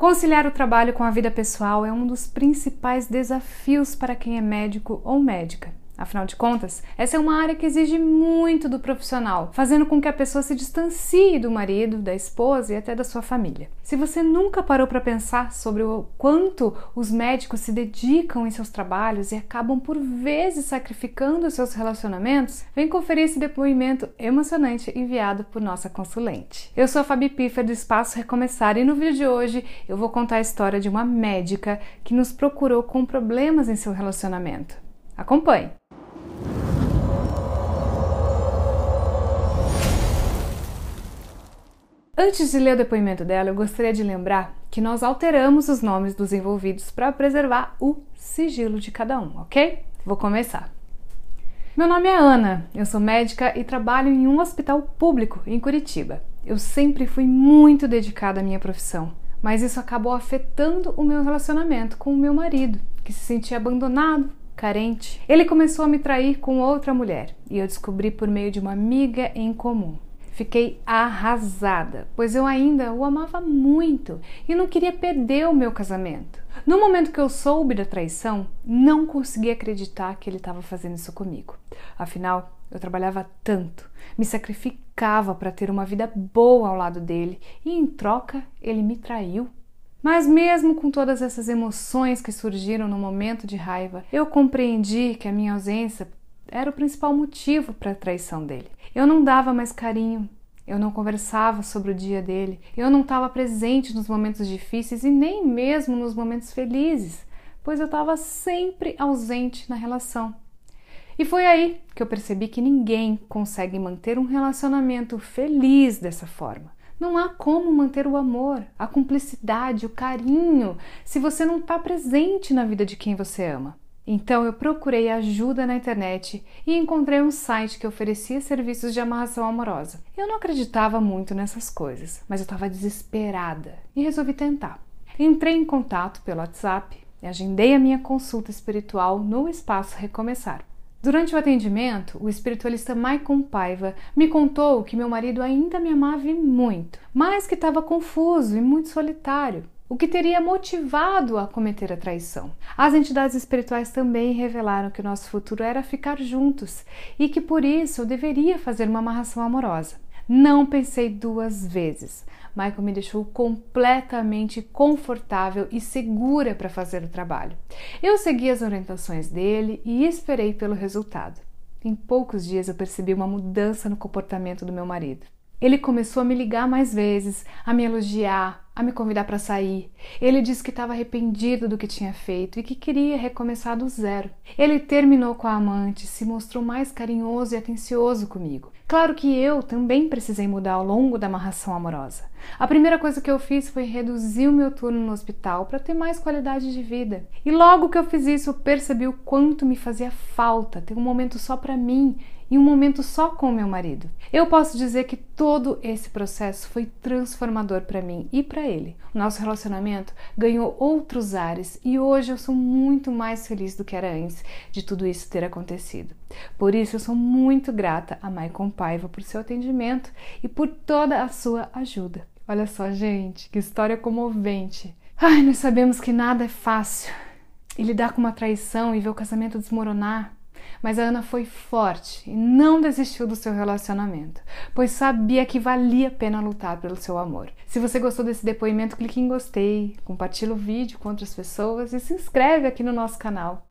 Conciliar o trabalho com a vida pessoal é um dos principais desafios para quem é médico ou médica. Afinal de contas, essa é uma área que exige muito do profissional, fazendo com que a pessoa se distancie do marido, da esposa e até da sua família. Se você nunca parou para pensar sobre o quanto os médicos se dedicam em seus trabalhos e acabam por vezes sacrificando seus relacionamentos, vem conferir esse depoimento emocionante enviado por nossa consulente. Eu sou a Fabi Piffer do Espaço Recomeçar e no vídeo de hoje eu vou contar a história de uma médica que nos procurou com problemas em seu relacionamento. Acompanhe! Antes de ler o depoimento dela, eu gostaria de lembrar que nós alteramos os nomes dos envolvidos para preservar o sigilo de cada um, ok? Vou começar. Meu nome é Ana, eu sou médica e trabalho em um hospital público em Curitiba. Eu sempre fui muito dedicada à minha profissão, mas isso acabou afetando o meu relacionamento com o meu marido, que se sentia abandonado, carente. Ele começou a me trair com outra mulher e eu descobri por meio de uma amiga em comum. Fiquei arrasada, pois eu ainda o amava muito e não queria perder o meu casamento. No momento que eu soube da traição, não consegui acreditar que ele estava fazendo isso comigo. Afinal, eu trabalhava tanto, me sacrificava para ter uma vida boa ao lado dele e em troca ele me traiu. Mas mesmo com todas essas emoções que surgiram no momento de raiva, eu compreendi que a minha ausência era o principal motivo para a traição dele. Eu não dava mais carinho, eu não conversava sobre o dia dele, eu não estava presente nos momentos difíceis e nem mesmo nos momentos felizes, pois eu estava sempre ausente na relação. E foi aí que eu percebi que ninguém consegue manter um relacionamento feliz dessa forma. Não há como manter o amor, a cumplicidade, o carinho, se você não está presente na vida de quem você ama. Então eu procurei ajuda na internet e encontrei um site que oferecia serviços de amarração amorosa. Eu não acreditava muito nessas coisas, mas eu estava desesperada e resolvi tentar. Entrei em contato pelo WhatsApp e agendei a minha consulta espiritual no espaço Recomeçar. Durante o atendimento, o espiritualista Maicon Paiva me contou que meu marido ainda me amava muito, mas que estava confuso e muito solitário o que teria motivado a cometer a traição. As entidades espirituais também revelaram que o nosso futuro era ficar juntos e que por isso eu deveria fazer uma amarração amorosa. Não pensei duas vezes. Michael me deixou completamente confortável e segura para fazer o trabalho. Eu segui as orientações dele e esperei pelo resultado. Em poucos dias eu percebi uma mudança no comportamento do meu marido. Ele começou a me ligar mais vezes, a me elogiar, a me convidar para sair. Ele disse que estava arrependido do que tinha feito e que queria recomeçar do zero. Ele terminou com a amante, se mostrou mais carinhoso e atencioso comigo. Claro que eu também precisei mudar ao longo da amarração amorosa. A primeira coisa que eu fiz foi reduzir o meu turno no hospital para ter mais qualidade de vida. E logo que eu fiz isso, eu percebi o quanto me fazia falta ter um momento só para mim e um momento só com meu marido. Eu posso dizer que todo esse processo foi transformador para mim e para ele. Nosso relacionamento ganhou outros ares e hoje eu sou muito mais feliz do que era antes de tudo isso ter acontecido. Por isso eu sou muito grata a Maicon Paiva por seu atendimento e por toda a sua ajuda. Olha só, gente, que história comovente. Ai, nós sabemos que nada é fácil. E lidar com uma traição e ver o casamento desmoronar mas a Ana foi forte e não desistiu do seu relacionamento, pois sabia que valia a pena lutar pelo seu amor. Se você gostou desse depoimento, clique em gostei, compartilhe o vídeo com outras pessoas e se inscreve aqui no nosso canal.